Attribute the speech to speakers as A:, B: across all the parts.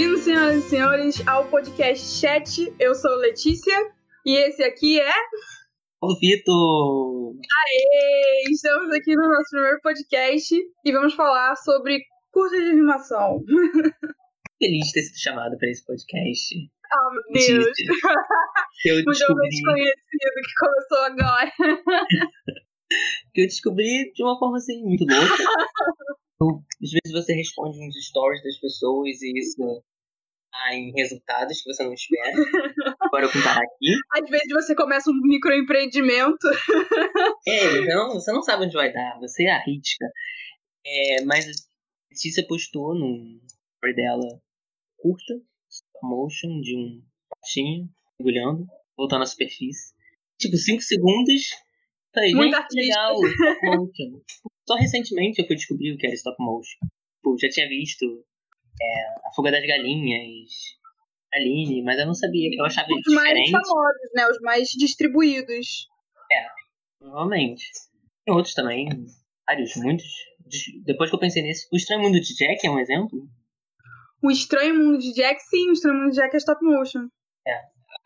A: Bem-vindos, senhoras e senhores, ao podcast Chat. Eu sou Letícia e esse aqui é.
B: O Vitor!
A: Aê! Estamos aqui no nosso primeiro podcast e vamos falar sobre curta de animação.
B: Feliz de ter sido chamado para esse podcast.
A: Oh, meu Deus!
B: Eu
A: O jogo
B: descobri,
A: desconhecido que começou agora.
B: que eu descobri de uma forma assim, muito louca. Eu- às vezes você responde uns stories das pessoas e isso dá em resultados que você não espera. Agora eu contar aqui.
A: Às vezes você começa um microempreendimento.
B: É, então você não sabe onde vai dar, você arrisca. É, mas a Letícia postou no story dela curta, motion, de um patinho mergulhando, voltando à superfície. Tipo, 5 segundos. Falei,
A: Muito
B: gente, legal. Só recentemente eu fui descobrir o que era stop motion. Tipo, já tinha visto é, A Fuga das Galinhas, Aline, mas eu não sabia, eu achava
A: Os mais
B: diferente.
A: famosos, né? Os mais distribuídos.
B: Provavelmente. Tem outros também, vários, muitos. Depois que eu pensei nesse, o Estranho Mundo de Jack é um exemplo.
A: O Estranho Mundo de Jack, sim, o Estranho Mundo de Jack é stop motion.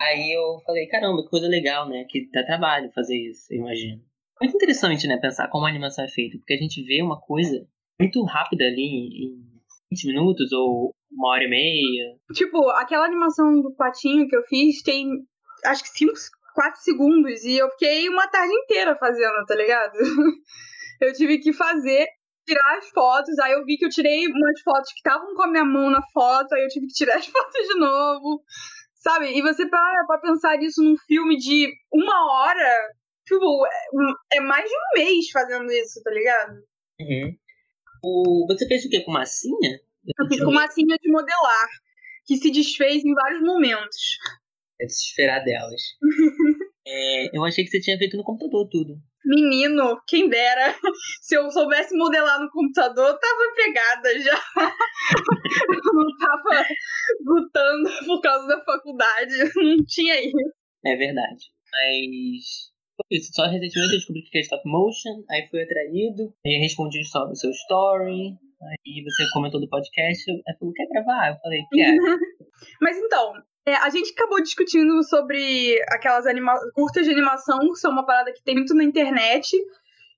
B: Aí eu falei, caramba, que coisa legal, né? Que dá trabalho fazer isso, eu imagino. Muito interessante, né? Pensar como a animação é feita, porque a gente vê uma coisa muito rápida ali em em 20 minutos ou uma hora e meia.
A: Tipo, aquela animação do patinho que eu fiz tem acho que 5, 4 segundos e eu fiquei uma tarde inteira fazendo, tá ligado? Eu tive que fazer, tirar as fotos, aí eu vi que eu tirei umas fotos que estavam com a minha mão na foto, aí eu tive que tirar as fotos de novo, sabe? E você para pra pensar nisso num filme de uma hora, tipo, é- é mais de um mês fazendo isso, tá ligado?
B: Uhum. O... Você fez o quê? Com massinha?
A: Eu fiz com massinha de modelar, que se desfez em vários momentos.
B: É desesperar delas. É, eu achei que você tinha feito no computador tudo.
A: Menino, quem dera. Se eu soubesse modelar no computador, eu tava empregada já. Eu não tava lutando por causa da faculdade. Não tinha isso.
B: É verdade. Mas. Foi Isso, só recentemente eu descobri que é stop motion, aí fui atraído, aí respondi só o seu story, aí você comentou do podcast, aí falou, quer gravar? Eu falei, quero.
A: Mas então, é, a gente acabou discutindo sobre aquelas anima curtas de animação, que são uma parada que tem muito na internet.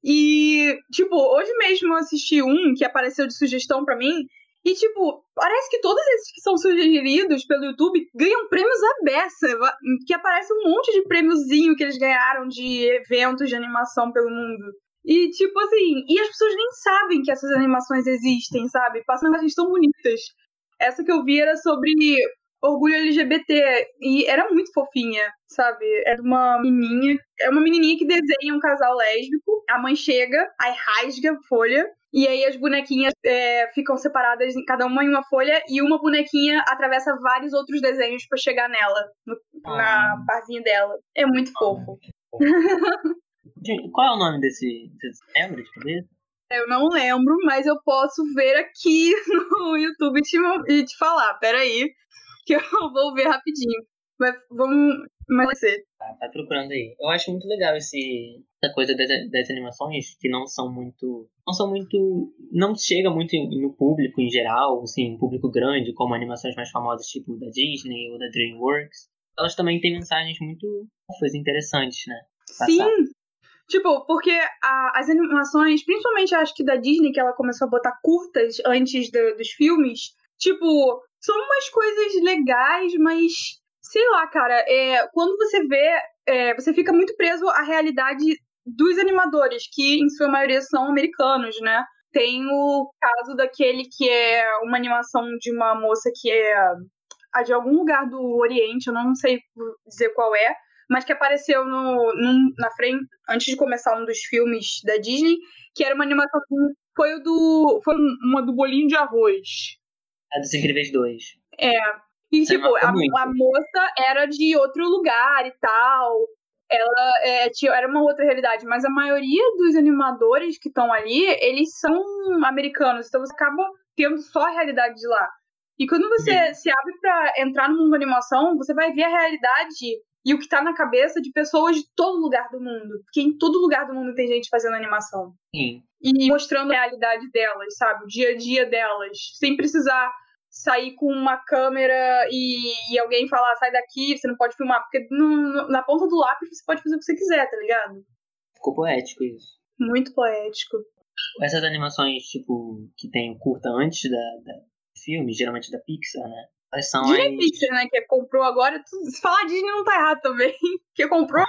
A: E, tipo, hoje mesmo eu assisti um que apareceu de sugestão pra mim. E, tipo, parece que todos esses que são sugeridos pelo YouTube ganham prêmios à beça. Que aparece um monte de prêmiozinho que eles ganharam de eventos de animação pelo mundo. E, tipo assim, e as pessoas nem sabem que essas animações existem, sabe? Passam mensagens tão bonitas. Essa que eu vi era sobre orgulho LGBT e era muito fofinha, sabe? Era uma menininha, é uma menininha que desenha um casal lésbico. A mãe chega, aí rasga a folha e aí as bonequinhas é, ficam separadas, em- cada uma em uma folha e uma bonequinha atravessa vários outros desenhos pra chegar nela, no- na barzinha dela. É muito fofo.
B: Gente, Qual é o nome desse. Você lembra de?
A: Eu não lembro, mas eu posso ver aqui no YouTube e te, e te falar. Peraí, que eu vou ver rapidinho. Mas vamos. Mas vai ser.
B: Tá, tá procurando aí. Eu acho muito legal esse, essa coisa das, das animações que não são muito. Não são muito. Não chega muito no público em geral, assim, um público grande, como animações mais famosas, tipo da Disney ou da Dreamworks. Elas também têm mensagens muito fofas interessantes, né?
A: Sim! Tipo, porque a- as animações, principalmente acho que da Disney, que ela começou a botar curtas antes do- dos filmes, tipo, são umas coisas legais, mas sei lá, cara, é, quando você vê, é, você fica muito preso à realidade dos animadores, que em sua maioria são americanos, né? Tem o caso daquele que é uma animação de uma moça que é a de algum lugar do Oriente, eu não sei dizer qual é, mas que apareceu no, na frente, antes de começar um dos filmes da Disney, que era uma animação. Foi o do. Foi uma do bolinho de arroz.
B: A dos Incríveis 2.
A: E,
B: Você
A: tipo, a, a moça era de outro lugar e tal. Ela é, tinha, era uma outra realidade, mas a maioria dos animadores que estão ali, eles são americanos, então você acaba tendo só a realidade de lá. E quando você se abre pra entrar no mundo da animação, você vai ver a realidade e o que tá na cabeça de pessoas de todo lugar do mundo. Porque em todo lugar do mundo tem gente fazendo animação
B: Sim.
A: e mostrando a realidade delas, sabe? O dia a dia delas, sem precisar sair com uma câmera e, e alguém falar, sai daqui, você não pode filmar, porque no, na ponta do lápis você pode fazer o que você quiser, tá ligado?
B: Ficou poético isso.
A: Muito poético.
B: Essas animações, tipo, que tem curta antes da, da filme, geralmente da Pixar, né? Elas são
A: Disney
B: as...
A: Pixar, né? Que comprou agora. Se falar Disney não tá errado também. Que comprou.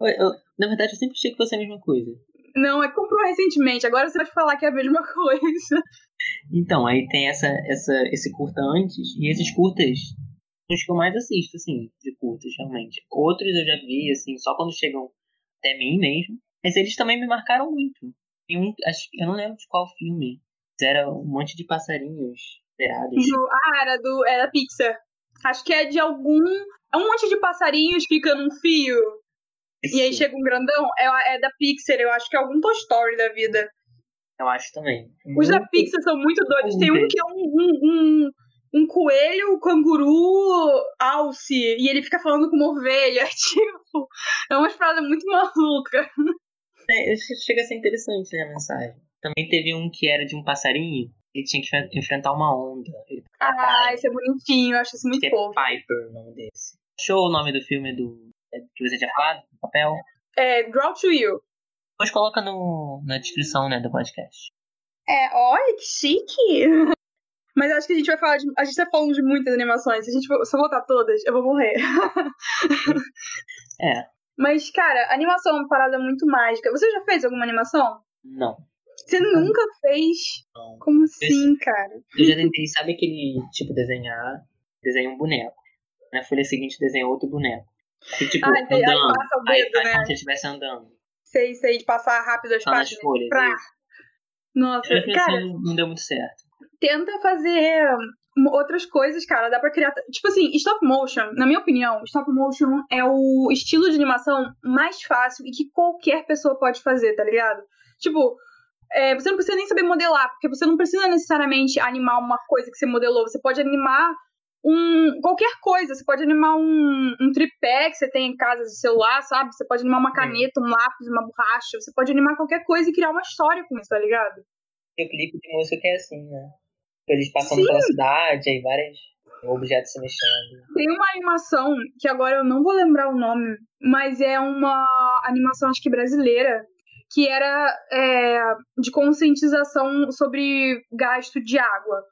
B: Eu, eu, na verdade, eu sempre achei que fosse a mesma coisa.
A: Não, é que comprou recentemente. Agora você vai falar que é a mesma coisa.
B: Então, aí tem essa, essa, esse curta antes, e esses curtas são os que eu mais assisto, assim, de curtas, realmente. Outros eu já vi, assim, só quando chegam até mim mesmo. Mas eles também me marcaram muito. Tem um, acho, eu não lembro de qual filme. Era um monte de passarinhos esperados.
A: Do, ah, era, do, era da Pixar. Acho que é de algum. É um monte de passarinhos fica num fio. E aí chega um grandão. É, é da Pixar, eu acho que é algum Toy Story da vida.
B: Eu acho também.
A: Os da Pixar são muito doidos. Tem um que é um, um, um, um coelho, um canguru, alce, e ele fica falando com uma ovelha. Tipo, é uma parada muito maluca.
B: É, chega a ser interessante, né, a mensagem. Também teve um que era de um passarinho, ele tinha que enfrentar uma onda.
A: ah, esse é bonitinho, eu acho isso muito
B: que
A: fofo.
B: É Piper o nome desse. Achou o nome do filme do que você tinha falado? No papel?
A: É, Draw to You.
B: Depois coloca no, na descrição, né, do podcast.
A: É, olha que chique! Mas acho que a gente vai falar de. A gente tá falando de muitas animações. Se a gente for, se eu voltar todas, eu vou morrer.
B: é.
A: Mas, cara, animação é uma parada muito mágica. Você já fez alguma animação?
B: Não.
A: Você nunca fez?
B: Não.
A: Como assim, cara?
B: Eu já tentei, sabe aquele tipo desenhar? Desenha um boneco. Na folha seguinte desenha outro boneco. E, tipo,
A: ah, entendi.
B: andando.
A: Aí passa o dedo,
B: aí,
A: né?
B: se estivesse andando.
A: Sei, sei, de passar rápido as
B: nas
A: páginas.
B: folhas.
A: Pra...
B: isso.
A: Nossa,
B: Mesmo
A: cara,
B: assim, não deu muito certo.
A: tenta fazer outras coisas, cara. Dá pra criar. Tipo assim, stop motion, na minha opinião, stop motion é o estilo de animação mais fácil e que qualquer pessoa pode fazer, tá ligado? Tipo, é, você não precisa nem saber modelar, porque você não precisa necessariamente animar uma coisa que você modelou. Você pode animar um qualquer coisa. Você pode animar um, um tripé que você tem em casa de celular, sabe? Você pode animar uma caneta, um lápis, uma borracha. Você pode animar qualquer coisa e criar uma história com isso, tá ligado?
B: Tem o clipe de música que é assim, né? Eles passando
A: Sim.
B: pela cidade, aí vários objetos se mexendo.
A: Tem uma animação que agora eu não vou lembrar o nome, mas é uma animação, acho que brasileira, que era é, de conscientização sobre gasto de água.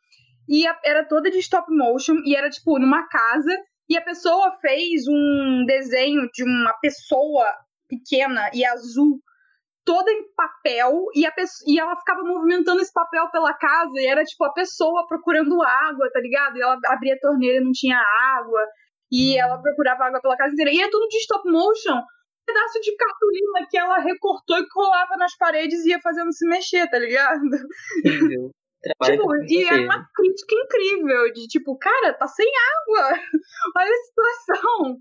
A: E a- era toda de stop motion, e era tipo numa casa, e a pessoa fez um desenho de uma pessoa pequena e azul, toda em papel, e, a e ela ficava movimentando esse papel pela casa, e era tipo a pessoa procurando água, tá ligado? E ela abria a torneira e não tinha água, e ela procurava água pela casa inteira. E é tudo de stop motion, pedaço de cartolina que ela recortou e colava nas paredes e ia fazendo se mexer, tá ligado?
B: Entendeu?
A: Tipo, e
B: você.
A: uma crítica incrível de tipo, cara, tá sem água. Olha a situação.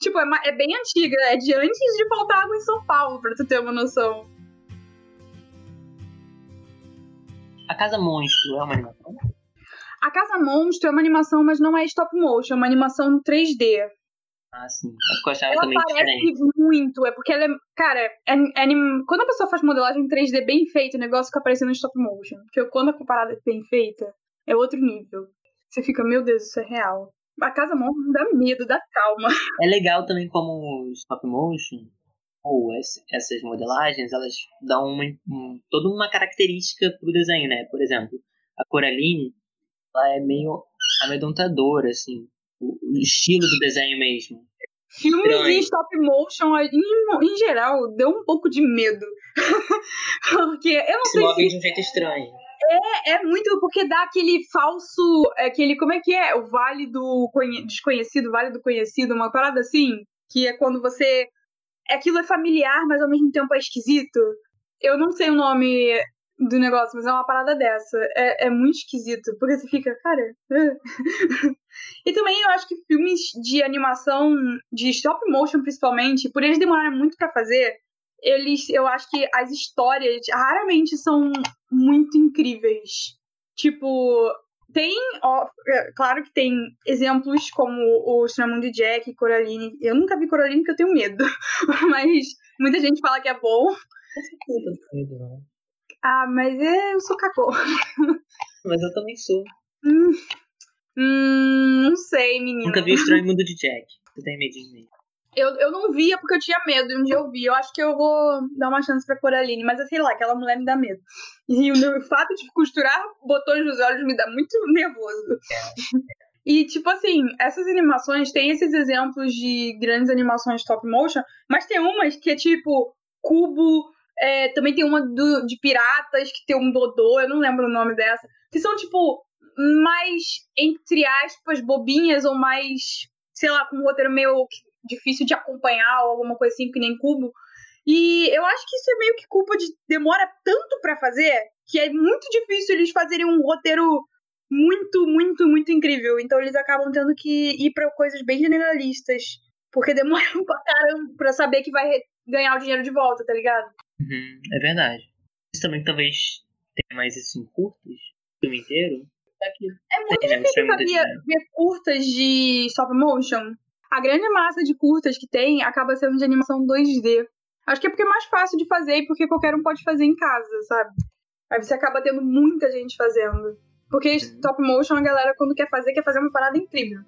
A: Tipo, é, ma- é bem antiga, é de antes de faltar água em São Paulo, pra tu ter uma noção.
B: A Casa Monstro é uma animação?
A: A Casa Monstro é uma animação, mas não é stop motion, é uma animação 3D.
B: Ah, sim. É porque eu achava
A: Ela
B: também
A: parece
B: diferente.
A: muito, é porque ela é. Cara, é, anim- quando a pessoa faz modelagem 3D bem feita, o negócio fica parecendo stop motion. Porque quando a parada é bem feita, é outro nível. Você fica, meu Deus, isso é real. A Casa Monstro dá medo, dá calma.
B: É legal também como stop motion, ou essas modelagens, elas dão uma, um- toda uma característica pro desenho, né? Por exemplo, a Coraline, ela é meio amedrontadora, assim. O, o estilo do desenho mesmo.
A: Filmes
B: Estranho.
A: em stop motion, em, em geral, deu um pouco de medo. porque eu não
B: Se
A: sei se
B: de um jeito estranho.
A: É muito porque dá aquele falso. Aquele, como é que é? O vale do conhe- desconhecido, vale do conhecido, uma parada assim. Que é quando você. Aquilo é familiar, mas ao mesmo tempo é esquisito. Eu não sei o nome do negócio, mas é uma parada dessa. É, é muito esquisito, porque você fica, cara. e também eu acho que filmes de animação, de stop motion principalmente, por eles demorarem muito pra fazer, eles, eu acho que as histórias raramente são muito incríveis. Tipo, tem, ó, é, claro que tem exemplos como o Extremo de Jack Coraline. Eu nunca vi Coraline porque eu tenho medo, mas muita gente fala que é bom.
B: Não não.
A: Ah, mas é, eu sou cacô.
B: Mas eu também sou.
A: Hum, hum, não sei, menina.
B: Nunca vi o Estranho Mundo de Jack. Você tem medinho mesmo.
A: Eu, eu não via porque eu tinha medo. E um dia eu vi. Eu acho que eu vou dar uma chance pra Coraline. Mas sei lá, aquela mulher me dá medo. E o meu fato de costurar botões nos olhos me dá muito nervoso. E, tipo assim, essas animações têm esses exemplos de grandes animações stop motion, mas tem umas que é tipo cubo. É, também tem uma do, de piratas que tem um Dodô, eu não lembro o nome dessa. Que são, tipo, mais, entre aspas, bobinhas ou mais, sei lá, com um roteiro meio difícil de acompanhar ou alguma coisa assim, que nem cubo. E eu acho que isso é meio que culpa de demora tanto para fazer que é muito difícil eles fazerem um roteiro muito, muito, muito incrível. Então eles acabam tendo que ir para coisas bem generalistas. Porque demora pra caramba pra saber que vai ganhar o dinheiro de volta, tá ligado?
B: Uhum, é verdade. Isso também talvez tenha mais isso em curtas, o filme inteiro.
A: É muito difícil, sabia, ver curtas de stop motion. A grande massa de curtas que tem acaba sendo de animação 2D. Acho que é porque é mais fácil de fazer e porque qualquer um pode fazer em casa, sabe? Aí você acaba tendo muita gente fazendo. Porque uhum. stop motion, a galera, quando quer fazer, quer fazer uma parada incrível.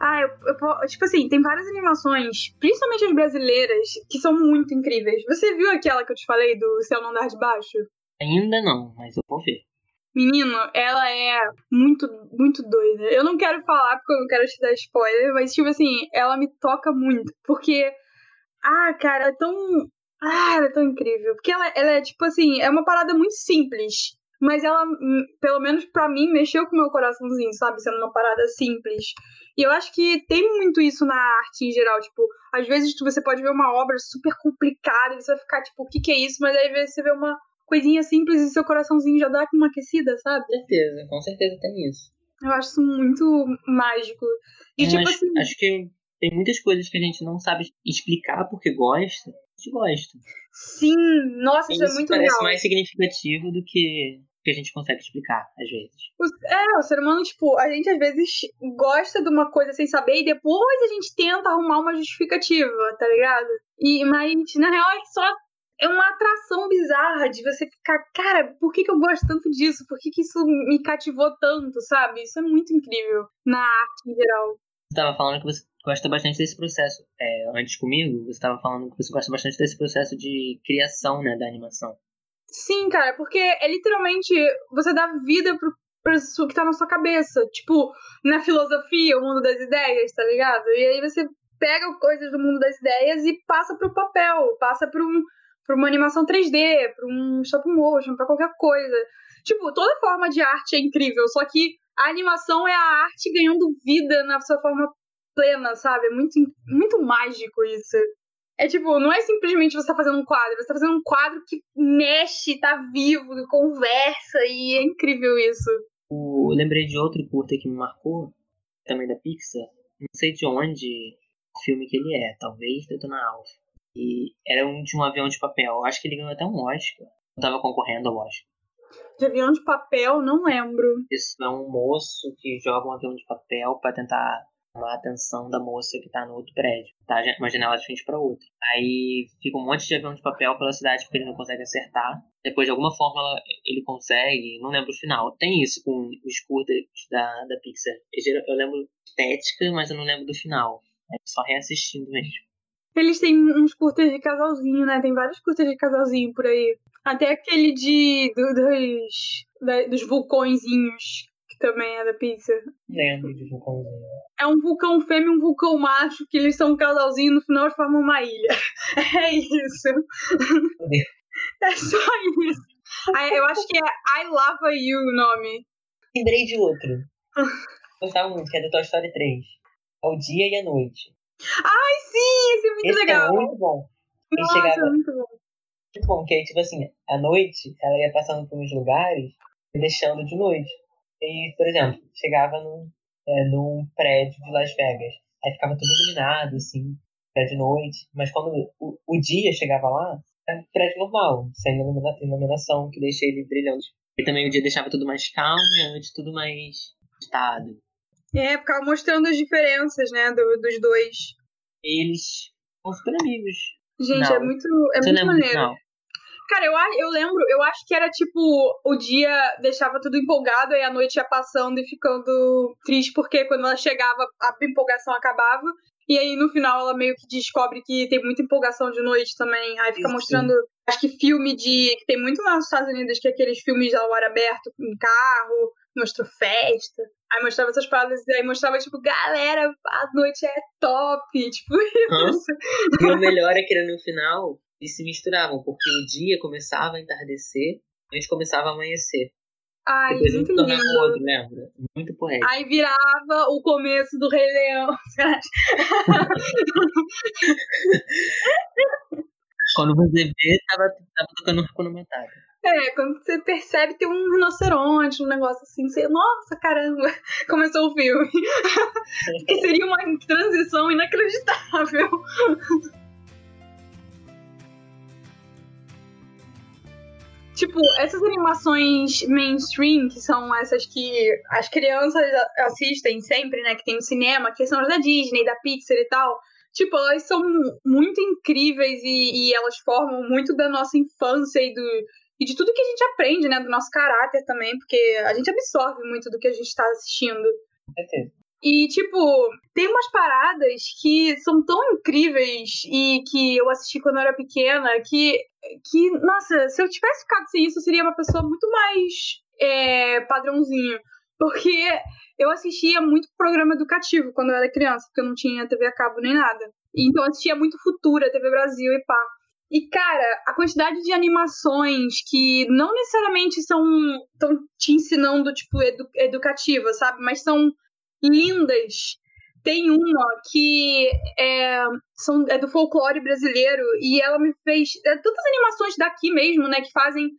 A: Ah, eu, eu, tipo assim, tem várias animações, principalmente as brasileiras, que são muito incríveis. Você viu aquela que eu te falei do Céu Não Dar de Baixo?
B: Ainda não, mas eu vou ver.
A: Menino, ela é muito, muito doida. Eu não quero falar porque eu não quero te dar spoiler, mas, tipo assim, ela me toca muito. Porque, ah, cara, é tão. Ah, ela é tão incrível. Porque ela, ela é, tipo assim, é uma parada muito simples. Mas ela, hum, pelo menos para mim, mexeu com o meu coraçãozinho, sabe? Sendo uma parada simples. E eu acho que tem muito isso na arte em geral. Tipo, às vezes você pode ver uma obra super complicada e você vai ficar, tipo, o que, que é isso? Mas aí você vê uma coisinha simples e seu coraçãozinho já dá uma aquecida, sabe?
B: Com certeza, com certeza tem isso.
A: Eu acho isso muito mágico. E, tipo
B: acho,
A: assim.
B: Acho que tem muitas coisas que a gente não sabe explicar porque gosta. A gente gosta.
A: Sim, nossa, isso, isso é muito
B: parece
A: legal.
B: mais significativo do que que a gente consegue explicar, às vezes.
A: É, o ser humano, tipo, a gente às vezes gosta de uma coisa sem saber e depois a gente tenta arrumar uma justificativa, tá ligado? E, mas, na real, é só é uma atração bizarra de você ficar, cara, por que, que eu gosto tanto disso? Por que, que isso me cativou tanto, sabe? Isso é muito incrível na arte em geral.
B: Você estava falando que você gosta bastante desse processo. É, antes comigo, você estava falando que você gosta bastante desse processo de criação, né, da animação.
A: Sim, cara, porque é literalmente você dá vida pro, pro que tá na sua cabeça. Tipo, na filosofia, o mundo das ideias, tá ligado? E aí você pega coisas do mundo das ideias e passa pro papel, passa pra um para uma animação 3D, para um stop motion, para qualquer coisa. Tipo, toda forma de arte é incrível, só que a animação é a arte ganhando vida na sua forma plena, sabe? É muito, muito mágico isso. É tipo, não é simplesmente você tá fazendo um quadro, você tá fazendo um quadro que mexe, tá vivo, conversa, e é incrível isso.
B: O, eu lembrei de outro curta que me marcou, também da Pixar. Não sei de onde o filme que ele é, talvez Detona Alpha. E era um de um avião de papel. Acho que ele ganhou até um Oscar. Eu tava concorrendo ao Oscar.
A: De avião de papel, não lembro.
B: Isso é um moço que joga um avião de papel para tentar chamar a atenção da moça que tá no outro prédio. Tá uma janela de frente para outra. Aí fica um monte de avião de papel pela cidade porque ele não consegue acertar. Depois, de alguma forma, ele consegue. Não lembro o final. Tem isso com os curtas da, da Pixar. Eu lembro estética, mas eu não lembro do final. É só reassistindo mesmo.
A: Eles têm uns curtas de casalzinho, né? Tem vários curtas de casalzinho por aí. Até aquele de do, dos, da, dos vulcõezinhos, também é da Pixar.
B: Lembro de vulcãozinho.
A: É um vulcão fêmea e um vulcão macho, que eles são um casalzinho e no final formam uma ilha. É isso. É só isso. Eu acho que é I Love You o nome.
B: Lembrei de outro. Gostava muito, que é do Toy Story 3. É o dia e a noite.
A: Ai, sim, esse é muito
B: esse
A: é legal.
B: É muito bom.
A: Nossa, chegava... é muito bom.
B: Muito bom, que aí, tipo assim, à noite, ela ia passando por uns lugares e deixando de noite. E, por exemplo, chegava num, é, num prédio de Las Vegas. Aí ficava tudo iluminado, assim, prédio de noite. Mas quando o, o dia chegava lá, era um prédio normal, sem ilumina, iluminação, que deixa ele brilhante. E também o dia deixava tudo mais calmo e a noite tudo mais estado.
A: É, ficava mostrando as diferenças, né, do, dos dois.
B: Eles são super amigos.
A: Gente, não. é muito, é muito maneiro. Cara, eu, eu lembro, eu acho que era tipo, o dia deixava tudo empolgado, aí a noite ia passando e ficando triste, porque quando ela chegava, a empolgação acabava. E aí no final ela meio que descobre que tem muita empolgação de noite também. Aí fica Isso. mostrando, acho que filme de. que tem muito lá nos Estados Unidos, que é aqueles filmes ao ar aberto, com carro, mostrou festa. Aí mostrava essas paradas, aí mostrava, tipo, galera, a noite é top, tipo isso.
B: E o melhor é que no final eles se misturavam, porque o dia começava a entardecer, a gente começava a amanhecer.
A: Ai, Depois muito lindo.
B: Outro, lembra? Muito poético.
A: Aí virava o começo do Rei Leão.
B: Quando você vê, tava, tava tocando Hakuna Matata.
A: É, quando você percebe tem um rinoceronte, um negócio assim, você, nossa, caramba, começou o filme. que seria uma transição inacreditável. Tipo, essas animações mainstream, que são essas que as crianças assistem sempre, né? Que tem no cinema, que são as da Disney, da Pixar e tal. Tipo, elas são muito incríveis e, e elas formam muito da nossa infância e, do, e de tudo que a gente aprende, né? Do nosso caráter também, porque a gente absorve muito do que a gente tá assistindo.
B: Com certeza.
A: E, tipo, tem umas paradas que são tão incríveis e que eu assisti quando eu era pequena que, que nossa, se eu tivesse ficado sem isso, eu seria uma pessoa muito mais é, padrãozinho. Porque eu assistia muito programa educativo quando eu era criança, porque eu não tinha TV a cabo nem nada. Então eu assistia muito Futura, TV Brasil e pá. E, cara, a quantidade de animações que não necessariamente são tão te ensinando, tipo, edu educativa, sabe? Mas são lindas. Tem uma que é, são, é do folclore brasileiro e ela me fez. É, tantas animações daqui mesmo, né, que fazem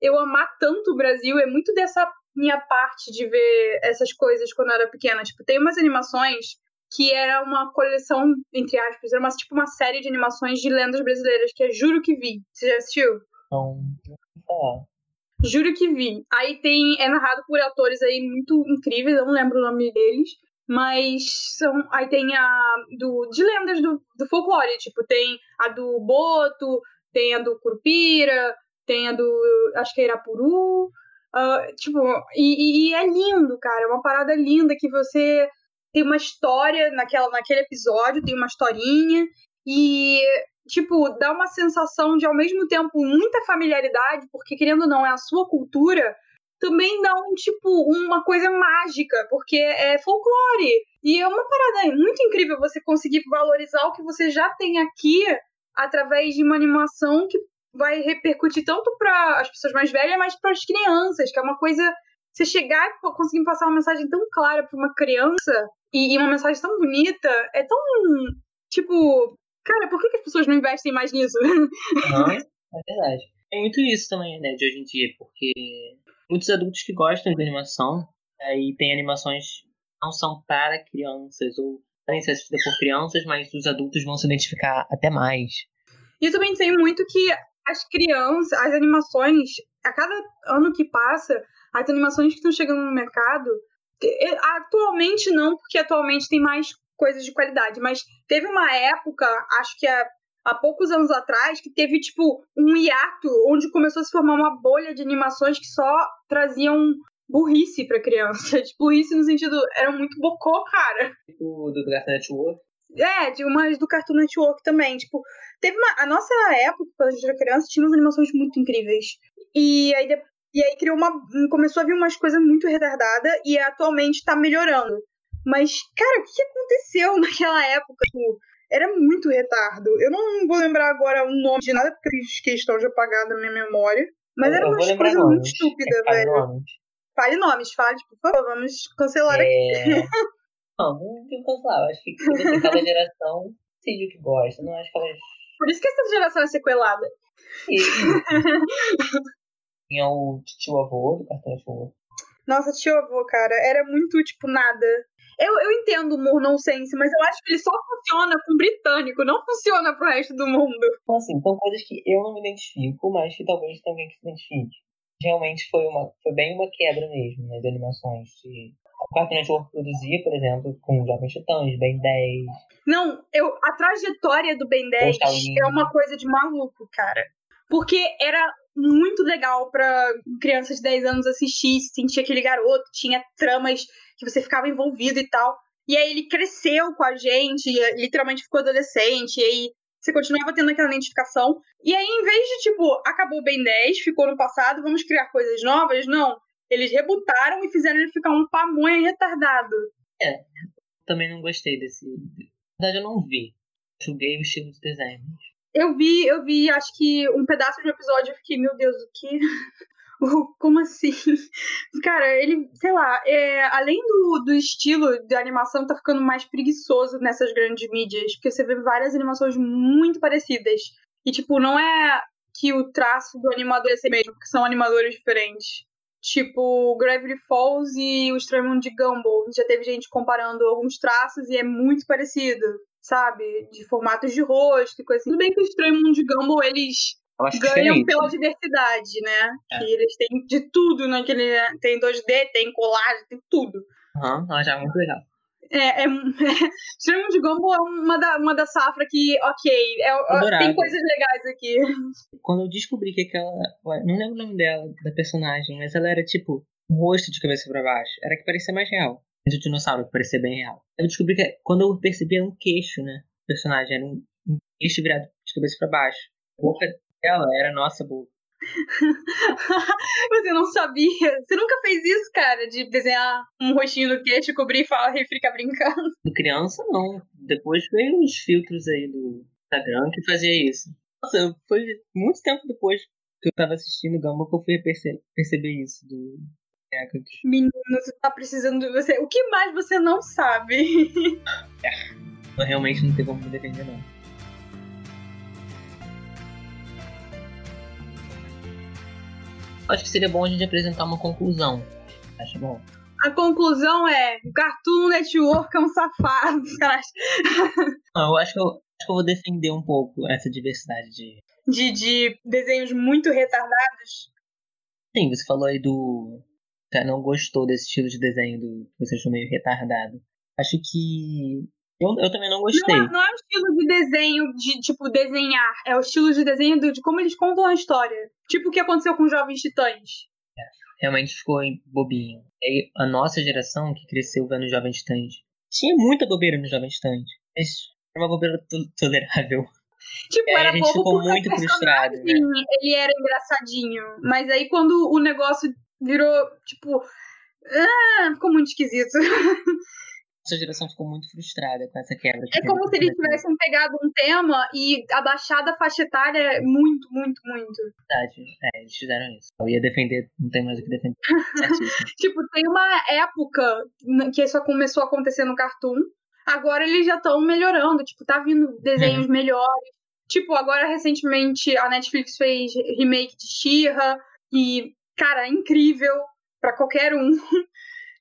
A: eu amar tanto o Brasil. É muito dessa minha parte de ver essas coisas quando eu era pequena. Tipo, tem umas animações que era uma coleção, entre aspas, era uma, tipo uma série de animações de lendas brasileiras, que é Juro que Vi. Você já assistiu?
B: Não, não
A: Juro que vi. Aí tem. É narrado por atores aí muito incríveis, eu não lembro o nome deles. Mas são. Aí tem a. Do, de lendas do, do folclore. Tipo, tem a do Boto, tem a do Curupira, tem a do. Acho que é Irapuru. Uh, tipo, e, e, é lindo, cara. É uma parada linda que você tem uma história naquela, naquele episódio, tem uma historinha. E tipo, dá uma sensação de, ao mesmo tempo, muita familiaridade, porque, querendo ou não, é a sua cultura, também dá um, tipo, uma coisa mágica, porque é folclore. E é uma parada muito incrível você conseguir valorizar o que você já tem aqui através de uma animação que vai repercutir tanto para as pessoas mais velhas, mas para as crianças, que é uma coisa você chegar e conseguir passar uma mensagem tão clara para uma criança e, e, uma mensagem tão bonita, é tão tipo, Cara, por que, que as pessoas não investem mais nisso?
B: Não, é verdade. Tem muito isso também, né, de hoje em dia, porque muitos adultos que gostam de animação, aí tem animações que não são para crianças, ou podem ser assistidas por crianças, mas os adultos vão se identificar até mais.
A: E eu também sei muito que as crianças, as animações, a cada ano que passa, as animações que estão chegando no mercado, atualmente não, porque atualmente tem mais coisas de qualidade. Mas teve uma época, acho que há, há poucos anos atrás, que teve, tipo, um hiato onde começou a se formar uma bolha de animações que só traziam burrice pra criança. Tipo, burrice no sentido, era muito bocô, cara.
B: Tipo, do Cartoon Network?
A: É, de umas do Cartoon Network também. Tipo, teve uma. A nossa época, quando a gente era criança, tinha umas animações muito incríveis. E aí, e aí criou uma. Começou a vir umas coisas muito retardadas e atualmente tá melhorando. Mas, cara, o que aconteceu naquela época? Tipo, era muito retardo. Eu não vou lembrar agora o nome de nada, porque eu fiz questão de apagar da minha memória. Mas era uma coisa muito estúpida, é, velho. Nomes. Fale nomes, fale, por favor, vamos cancelar é...
B: aqui. não, não tem que cancelar. Eu acho que cada geração decide o que gosta. Não acho que elas.
A: Por isso que essa geração é sequelada.
B: Tinha o tio avô do cartão de avô.
A: Nossa, tio avô, cara, era muito, tipo, nada. Eu, eu entendo o humor nonsense, mas eu acho que ele só funciona com britânico, não funciona pro resto do mundo.
B: Então, assim, são coisas que eu não me identifico, mas que talvez tenha alguém que se identifique. Realmente foi, uma, foi bem uma quebra mesmo nas né, animações. De... O Cartoon Network produzia, por exemplo, com Jovens Titãs, Ben 10.
A: Não, eu, a trajetória do Ben 10 é uma coisa de maluco, cara. Porque era muito legal pra crianças de 10 anos assistir, sentir aquele garoto, tinha tramas que você ficava envolvido e tal. E aí ele cresceu com a gente, literalmente ficou adolescente, e aí você continuava tendo aquela identificação. E aí, em vez de, tipo, acabou bem 10, ficou no passado, vamos criar coisas novas, não. Eles rebutaram e fizeram ele ficar um pamonha retardado.
B: É, também não gostei desse. Na verdade, eu não vi. Julguei o estilo de desenho.
A: Eu vi, eu vi, acho que um pedaço de um episódio, eu fiquei, meu Deus, o que? Como assim? Cara, ele, sei lá, é, além do, do estilo de animação, tá ficando mais preguiçoso nessas grandes mídias, porque você vê várias animações muito parecidas. E, tipo, não é que o traço do animador é esse mesmo, porque são animadores diferentes. Tipo, Gravity Falls e o Mundo de Gumball. Já teve gente comparando alguns traços e é muito parecido, sabe? De formatos de rosto e coisa assim. Tudo bem que o Estranho Mundo de Gumball, eles ganham pela diversidade, né? É. Que eles têm de tudo naquele. Tem 2D, tem colagem, tem tudo.
B: Aham, uhum, já é muito legal.
A: É, é, é Stream de Gumball é uma da, uma da safra que, ok, é, tem coisas legais aqui.
B: Quando eu descobri que aquela. Não lembro o nome dela, da personagem, mas ela era tipo um rosto de cabeça para baixo. Era que parecia mais real. O dinossauro que parecia bem real. Eu descobri que quando eu percebi era um queixo, né? O personagem era um, um queixo virado de cabeça para baixo. A boca dela era nossa boca.
A: Você não sabia? Você nunca fez isso, cara? De desenhar um rostinho no queixo, cobrir e, falar, e ficar brincando?
B: Criança, não. Depois veio uns filtros aí do Instagram que fazia isso. Nossa, foi muito tempo depois que eu tava assistindo Gumball que eu fui perce perceber isso do
A: Menino, você tá precisando de você. O que mais você não sabe?
B: é, realmente não tem como me defender, não. Acho que seria bom a gente apresentar uma conclusão. Acho bom.
A: A conclusão é: o Cartoon Network é um safado, cara.
B: Não, eu acho que eu, acho que eu vou defender um pouco essa diversidade de...
A: de. De, desenhos muito retardados.
B: Sim, você falou aí do. Você não gostou desse estilo de desenho do que você achou meio retardado. Acho que eu, eu também não gostei.
A: Não, não, é o estilo de desenho de, tipo, desenhar. É o estilo de desenho de, de como eles contam a história. Tipo o que aconteceu com os Jovens Titãs.
B: É, realmente ficou bobinho. E a nossa geração, que cresceu vendo Jovens Titãs, tinha muita bobeira no Jovens Titãs. Mas era uma bobeira tolerável.
A: Tipo, era a gente ficou muito frustrado. Né? Ele era engraçadinho. Mas aí quando o negócio virou, tipo. Ah, ficou muito esquisito.
B: essa geração ficou muito frustrada com essa quebra.
A: É como se eles tivessem pegado um tema e abaixado a faixa etária muito, muito, muito.
B: Verdade, é, eles fizeram isso. Eu ia defender, não tem mais o que defender.
A: tipo, tem uma época que isso começou a acontecer no Cartoon, agora eles já estão melhorando, tipo, tá vindo desenhos uhum. melhores. Tipo, agora recentemente a Netflix fez remake de She-Ra e, cara, é incrível para qualquer um.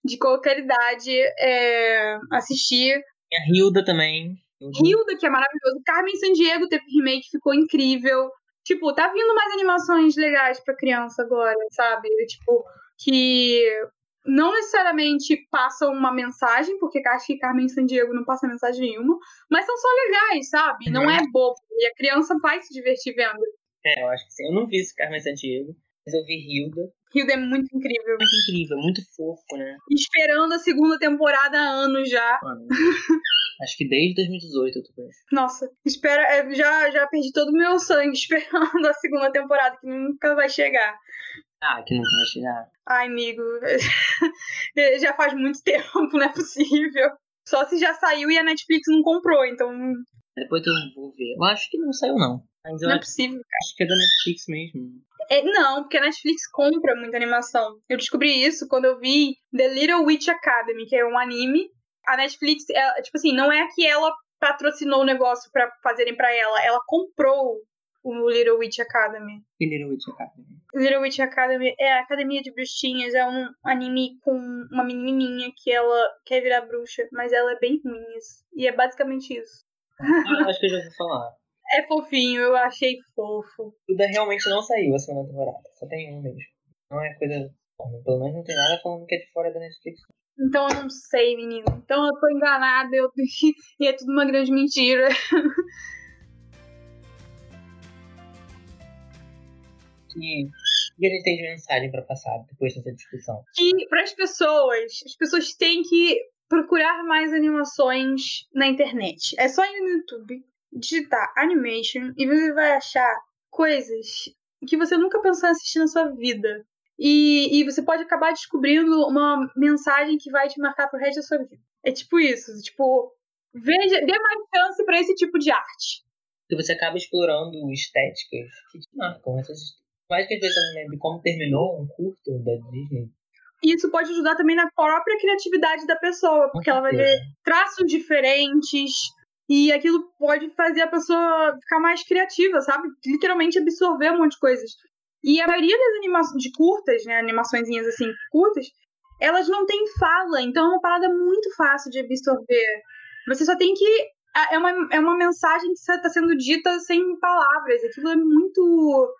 A: de qualquer idade é, assistir.
B: E a Hilda também.
A: Hilda, que é maravilhoso. Carmen Sandiego teve remake, ficou incrível. Tipo, tá vindo mais animações legais pra criança agora, sabe? Tipo, que não necessariamente passam uma mensagem, porque acho que Carmen Sandiego não passa mensagem nenhuma, mas são só legais, sabe? Não é bobo. E a criança vai se divertir vendo.
B: É, eu acho que sim. Eu não vi esse Carmen Sandiego, mas eu vi Hilda.
A: Hilda é muito incrível.
B: Muito incrível, muito fofo, né?
A: Esperando a segunda temporada há anos já.
B: Mano, acho que desde 2018 eu tô com isso.
A: Nossa, espera, é, já, já perdi todo o meu sangue esperando a segunda temporada, que nunca vai chegar.
B: Ah, que nunca vai chegar.
A: Ai, amigo, já faz muito tempo, não é possível. Só se já saiu e a Netflix não comprou, então.
B: Depois eu vou ver. Eu acho que não saiu, não.
A: Mas não é possível.
B: Acho que é da Netflix mesmo.
A: É, não, porque a Netflix compra muita animação. Eu descobri isso quando eu vi The Little Witch Academy, que é um anime. A Netflix, ela, tipo assim, não é que ela patrocinou o negócio para fazerem para ela, ela comprou o Little Witch Academy.
B: E Little Witch Academy?
A: Little Witch Academy é a Academia de Bruxinhas, é um anime com uma menininha que ela quer virar bruxa, mas ela é bem ruim isso. E é basicamente isso.
B: Ah, acho que eu já vou falar.
A: É fofinho, eu achei fofo.
B: Tudo realmente não saiu a segunda temporada. Só tem um mesmo. Não é coisa. Pelo menos não tem nada falando que é de fora da Netflix.
A: Então eu não sei, menino. Então eu tô enganada eu... e é tudo uma grande mentira.
B: que, o que a gente tem de mensagem para passar depois dessa discussão?
A: Que para as pessoas, as pessoas têm que procurar mais animações na internet. É só ir no YouTube, digitar animation e você vai achar coisas que você nunca pensou em assistir na sua vida. E, e você pode acabar descobrindo uma mensagem que vai te marcar pro resto da sua vida. É tipo isso, tipo, veja, dê mais chance para esse tipo de arte.
B: E você acaba explorando estéticas que te marcam. Essas, mais que às vezes eu não lembre como terminou um curto da Disney.
A: E isso pode ajudar também na própria criatividade da pessoa, porque ela vai ver traços diferentes, e aquilo pode fazer a pessoa ficar mais criativa, sabe? Literalmente absorver um monte de coisas. E a maioria das animações de curtas, né, animaçõezinhas assim, curtas, elas não têm fala, então é uma parada muito fácil de absorver. Você só tem que. É uma, é uma mensagem que está sendo dita sem palavras. Aquilo é muito.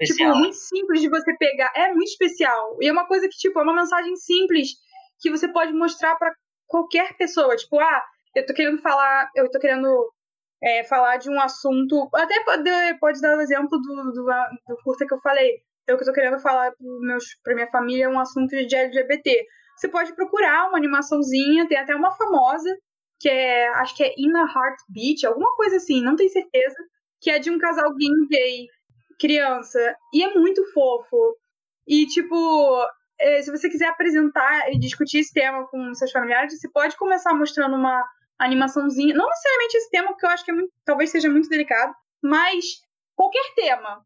A: Tipo, especial. Tipo, muito simples de você pegar. É muito especial. E é uma coisa que, tipo, é uma mensagem simples que você pode mostrar para qualquer pessoa. Tipo, ah, eu tô querendo falar. Eu tô querendo é, falar de um assunto. Até pode, pode dar o exemplo do, do, do curta que eu falei. Eu que tô querendo falar para minha família um assunto de LGBT. Você pode procurar uma animaçãozinha, tem até uma famosa, que é, acho que é In a Heartbeat, alguma coisa assim, não tenho certeza, que é de um casal gay, criança, e é muito fofo. E, tipo, é, se você quiser apresentar e discutir esse tema com seus familiares, você pode começar mostrando uma animaçãozinha. Não necessariamente esse tema, porque eu acho que é muito, talvez seja muito delicado, mas qualquer tema.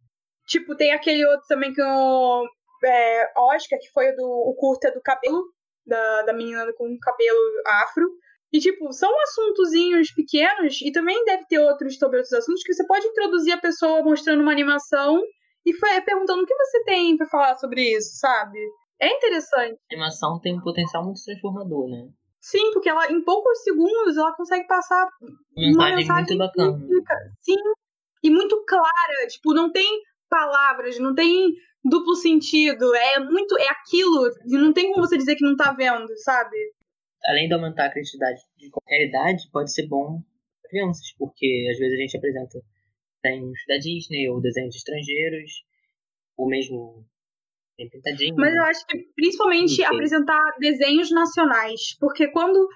A: Tipo, tem aquele outro também que o é, Oscar, que foi do, o curta do cabelo, da, da menina com cabelo afro. E, tipo, são assuntozinhos pequenos, e também deve ter outros sobre outros assuntos, que você pode introduzir a pessoa mostrando uma animação e foi, perguntando o que você tem para falar sobre isso, sabe? É interessante.
B: A animação tem um potencial muito transformador, né?
A: Sim, porque ela, em poucos segundos, ela consegue passar
B: uma, uma mensagem muito bacana.
A: Sim, e muito clara. Tipo, não tem palavras, não tem duplo sentido. É muito. É aquilo. E não tem como você dizer que não tá vendo, sabe?
B: Além de aumentar a criatividade de qualquer idade, pode ser bom para crianças, porque às vezes a gente apresenta desenhos da Disney ou desenhos estrangeiros, ou mesmo bem pintadinho.
A: Mas eu acho que principalmente apresentar desenhos nacionais, porque quando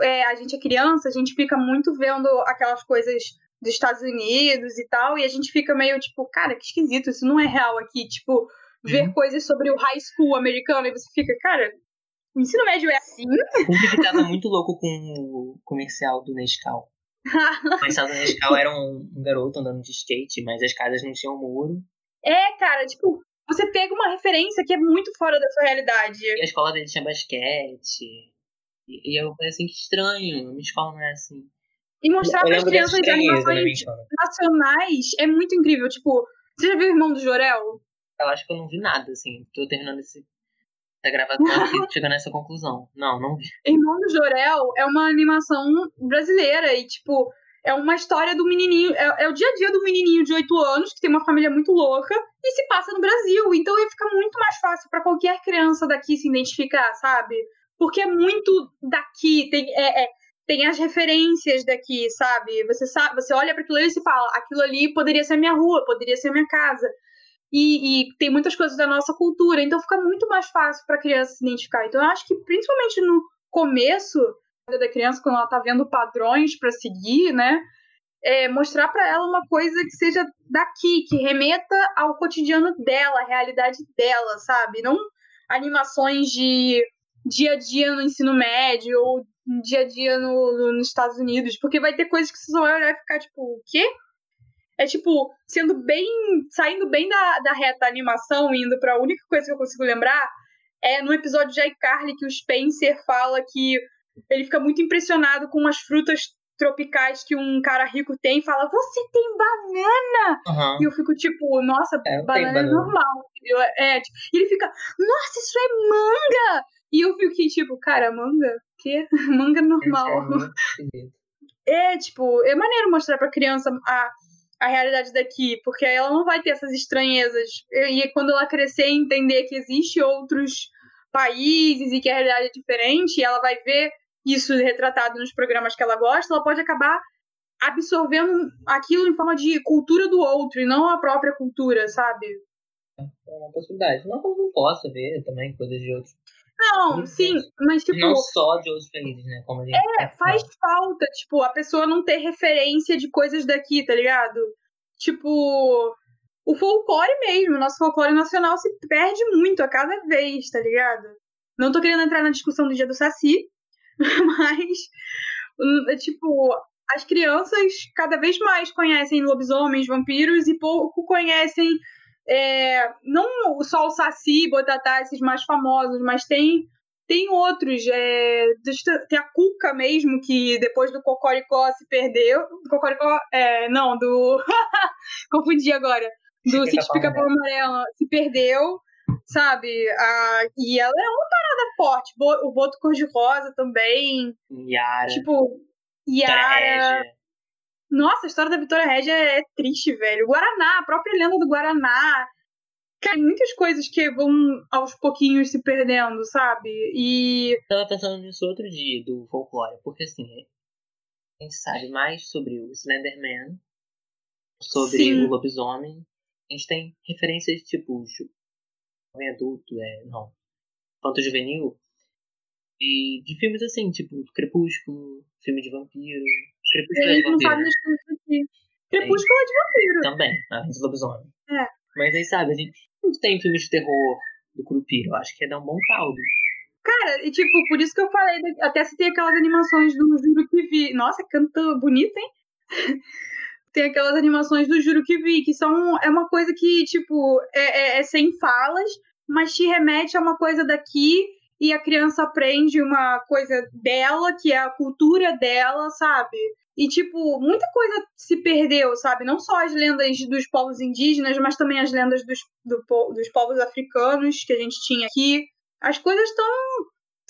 A: é, a gente é criança, a gente fica muito vendo aquelas coisas dos Estados Unidos e tal, e a gente fica meio tipo, cara, que esquisito, isso não é real aqui. Tipo, ver uhum. coisas sobre o high school americano, e você fica, cara, o ensino médio é assim?
B: Sempre ficava muito louco com o comercial do Nescau. o comercial do Nescau era um, um garoto andando de skate, mas as casas não tinham muro.
A: É, cara, tipo, você pega uma referência que é muito fora da sua realidade.
B: E a escola dele tinha basquete. E, e eu falei assim, que estranho, minha escola não é assim.
A: E mostrar para as crianças de animações nacionais é muito incrível. Tipo, você já viu o Irmão do Jorel?
B: Eu acho que eu não vi nada, assim. Tô terminando esse, essa gravação aqui, chegando nessa conclusão. Não, não vi.
A: Irmão do Jorel é uma animação brasileira e, tipo, é uma história do menininho. É, é, o dia a dia do menininho de 8 anos, que tem uma família muito louca, e se passa no Brasil. Então ia ficar muito mais fácil para qualquer criança daqui se identificar, sabe? Porque é muito daqui, tem, é, é, tem as referências daqui, sabe? Você sabe, você olha para aquilo ali e se fala, aquilo ali poderia ser minha rua, poderia ser minha casa. E, e, tem muitas coisas da nossa cultura, então fica muito mais fácil para a criança se identificar. Então eu acho que principalmente no começo da criança quando ela tá vendo padrões para seguir, né? É, mostrar para ela uma coisa que seja daqui, que remeta ao cotidiano dela, à realidade dela, sabe? Não animações de dia a dia no ensino médio ou dia a dia no, no, nos Estados Unidos, porque vai ter coisas que você só vai olhar e ficar tipo, o quê? É tipo, sendo bem. saindo bem da, da reta animação, indo pra única coisa que eu consigo lembrar, é no episódio de iCarly que o Spencer fala que ele fica muito impressionado com as frutas tropicais que um cara rico tem e fala: Você tem banana?
B: Uhum.
A: E eu fico tipo: Nossa, é, banana, banana, é normal. É, tipo, e ele fica: Nossa, isso é manga! E eu fico tipo: Cara, manga? Que? manga normal. É, é, tipo, é maneiro mostrar pra criança a, a realidade daqui, porque ela não vai ter essas estranhezas. E quando ela crescer e entender que existe outros países e que a realidade é diferente, ela vai ver isso retratado nos programas que ela gosta, ela pode acabar absorvendo aquilo em forma de cultura do outro e não a própria cultura, sabe?
B: é uma possibilidade. Não que eu não possa ver também coisas de outros.
A: Não, sim, mas tipo.
B: Não só de outros países, né? Como a gente
A: é, faz falta, tipo, a pessoa não ter referência de coisas daqui, tá ligado? Tipo, o folclore mesmo, nosso folclore nacional se perde muito a cada vez, tá ligado? Não tô querendo entrar na discussão do dia do Saci, mas, hum, é, tipo, as crianças cada vez mais conhecem lobisomens, vampiros e pouco conhecem é, não só o Saci, Botatá, esses mais famosos, mas tem tem outros, é, tem a Cuca mesmo, que depois do Cocoricó se perdeu. Cocoricó, é, não, do. Confundi agora. Do Sítio Pica-Pau Amarelo se perdeu, sabe? Ah, e ela é uma parada forte. O Boto Cor-de-Rosa também.
B: Yara.
A: Tipo, Yara. Nossa, a história da Vitória Régia é triste, velho. Guaraná, a própria lenda do Guaraná. Cara, muitas coisas que vão aos pouquinhos se perdendo, sabe? E.
B: Tava pensando nisso outro dia, do folclore, porque assim, a gente sabe mais sobre o Slenderman, sobre Sim. o lobisomem. A gente tem referências tipo jovem adulto, é. não. Fanto juvenil. E de filmes assim, tipo Crepúsculo, filme de vampiro. Crepúsculo é de vampiro. Não
A: né? Crepúsculo é de vampiro.
B: Também, além de lobisomem.
A: É.
B: Mas aí, sabe, a gente não tem filmes de terror do Curupira. Eu acho que ia dar um bom caldo.
A: Cara, e tipo, por isso que eu falei, até se tem aquelas animações do Juro que Vi. Nossa, canta bonito, hein? tem aquelas animações do Juro que Vi, que são. É uma coisa que, tipo, é, é, é sem falas, mas te remete a uma coisa daqui e a criança aprende uma coisa dela, que é a cultura dela, sabe? E, tipo, muita coisa se perdeu, sabe? Não só as lendas dos povos indígenas, mas também as lendas dos, do, dos povos africanos que a gente tinha aqui. As coisas estão,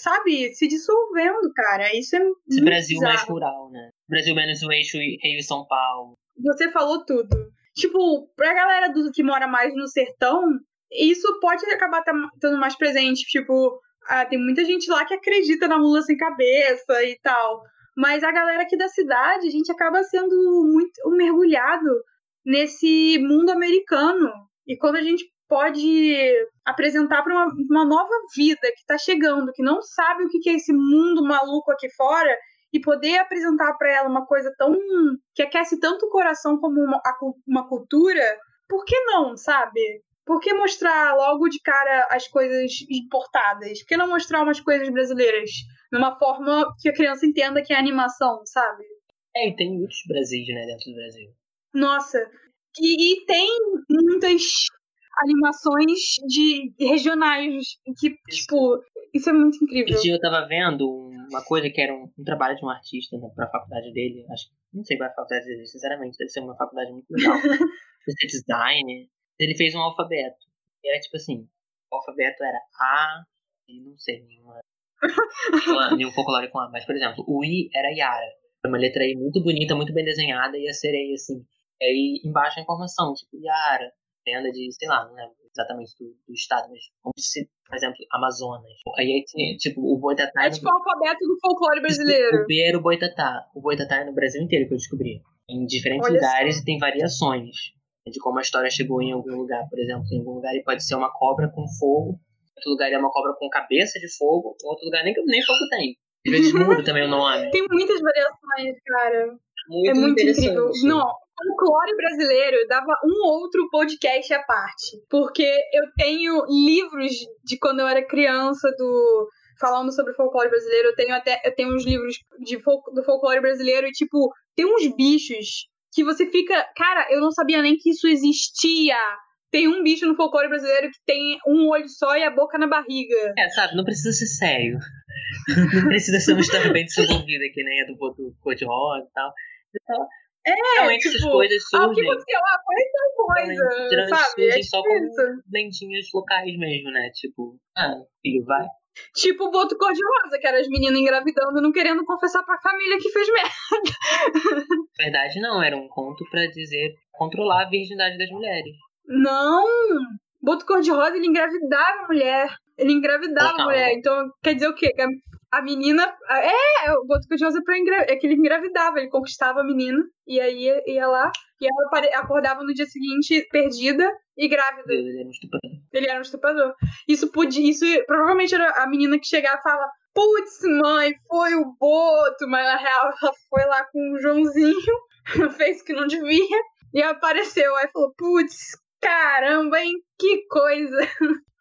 A: sabe, se dissolvendo, cara. Isso é Esse
B: Brasil
A: bizarro.
B: mais rural, né? Brasil menos o eixo Rio-São Paulo.
A: Você falou tudo. Tipo, pra galera do que mora mais no sertão, isso pode acabar estando mais presente. Tipo, ah, tem muita gente lá que acredita na mula sem cabeça e tal. Mas a galera aqui da cidade, a gente acaba sendo muito mergulhado nesse mundo americano. E quando a gente pode apresentar para uma, uma, nova vida que está chegando, que não sabe o que é esse mundo maluco aqui fora, e poder apresentar para ela uma coisa tão. que aquece tanto o coração como uma, uma cultura, por que não, sabe? Por que mostrar logo de cara as coisas importadas? Por que não mostrar umas coisas brasileiras? Numa forma que a criança entenda que é animação, sabe?
B: É, e tem muitos Brasis, né, dentro do Brasil.
A: Nossa. E, e tem muitas animações de regionais que, isso. tipo, isso é muito incrível.
B: Esse dia eu tava vendo uma coisa que era um, um trabalho de um artista né, pra faculdade dele. Acho não sei qual é a faculdade dele, sinceramente, deve ser uma faculdade muito legal. deve ser design, ele fez um alfabeto. Era tipo assim, o alfabeto era A, e não sei, nenhuma. nenhum folclore com A. Mas, por exemplo, o I era Yara. Foi uma letra I muito bonita, muito bem desenhada, e a sereia, assim. E aí embaixo a informação, tipo, Yara, lenda de, sei lá, não lembro exatamente do, do estado, mas como se, por exemplo, Amazonas. Aí tinha, tipo, o Boitatá.
A: É tipo o alfabeto do folclore brasileiro.
B: O B era o Boitatá. O Boitatá é no Brasil inteiro que eu descobri. Em diferentes Olha lugares e tem variações de como a história chegou em algum lugar. Por exemplo, em algum lugar ele pode ser uma cobra com fogo, em outro lugar ele é uma cobra com cabeça de fogo, em outro lugar nem, nem fogo tem. Às vezes muda também o nome.
A: Tem muitas variações, cara. Muito é muito incrível. Não, folclore brasileiro dava um outro podcast à parte. Porque eu tenho livros de quando eu era criança do falando sobre folclore brasileiro. Eu tenho até eu tenho uns livros de do folclore brasileiro e tipo, tem uns bichos que você fica, cara, eu não sabia nem que isso existia. Tem um bicho no folclore brasileiro que tem um olho só e a boca na barriga.
B: É, sabe, não precisa ser sério. não precisa ser uma história bem desenvolvida, que nem a do cor-de-rosa e tal. Então,
A: é, Realmente tipo, essas coisas surgem. Ah, o que aconteceu? Ah, foi tal coisa, sabe?
B: Surgem é só como lentinhas locais mesmo, né? Tipo, ah, filho, vai.
A: Tipo o boto cor-de-rosa, que era as meninas engravidando não querendo confessar pra família que fez merda.
B: Verdade, não. Era um conto para dizer controlar a virgindade das mulheres.
A: Não! Boto cor-de-rosa, ele engravidava a mulher. Ele engravidava a mulher. Então, quer dizer o quê? A menina. É, o Boto Curioso é, pra engra... é que ele engravidava, ele conquistava a menina, e aí ia lá, e ela acordava no dia seguinte perdida e grávida.
B: Ele era um estuprador.
A: Ele era um estuprador. Isso podia. Isso provavelmente era a menina que chegava e falava. Putz, mãe, foi o Boto, mas na real ela foi lá com o Joãozinho, fez o que não devia, e apareceu. Aí falou: Putz, caramba, hein? Que coisa.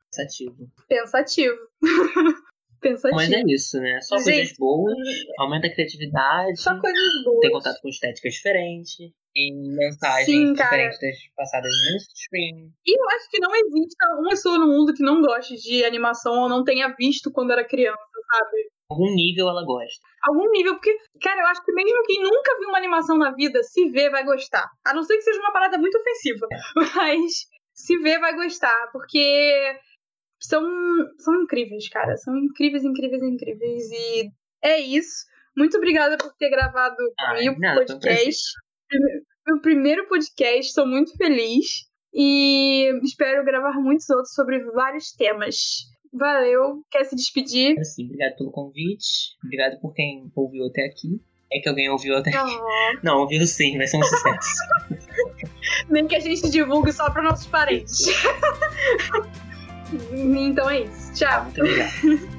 B: Pensativo.
A: Pensativo. Pensativo.
B: Mas é isso, né? Só
A: Gente,
B: coisas boas, aumenta a criatividade,
A: Só coisas boas.
B: tem contato com estéticas diferentes, tem mensagens
A: Sim,
B: diferentes das passadas no mainstream.
A: E eu acho que não existe uma pessoa no mundo que não goste de animação ou não tenha visto quando era criança, sabe?
B: Algum nível ela gosta.
A: Algum nível, porque, cara, eu acho que mesmo quem nunca viu uma animação na vida, se vê, vai gostar. A não ser que seja uma parada muito ofensiva. Mas se vê, vai gostar, porque são, são incríveis, cara. São incríveis, incríveis, incríveis. E é isso. Muito obrigada por ter gravado
B: Ah,
A: comigo o podcast. Meu primeiro podcast, estou muito feliz. E espero gravar muitos outros sobre vários temas. Valeu, quer se despedir?
B: Assim, obrigado pelo convite, obrigado por quem ouviu até aqui. É que alguém ouviu até aqui. Não, ouviu sim, vai ser um sucesso.
A: nem que a gente divulgue só para nossos parentes. Então é isso. Tchau.
B: Muito obrigado.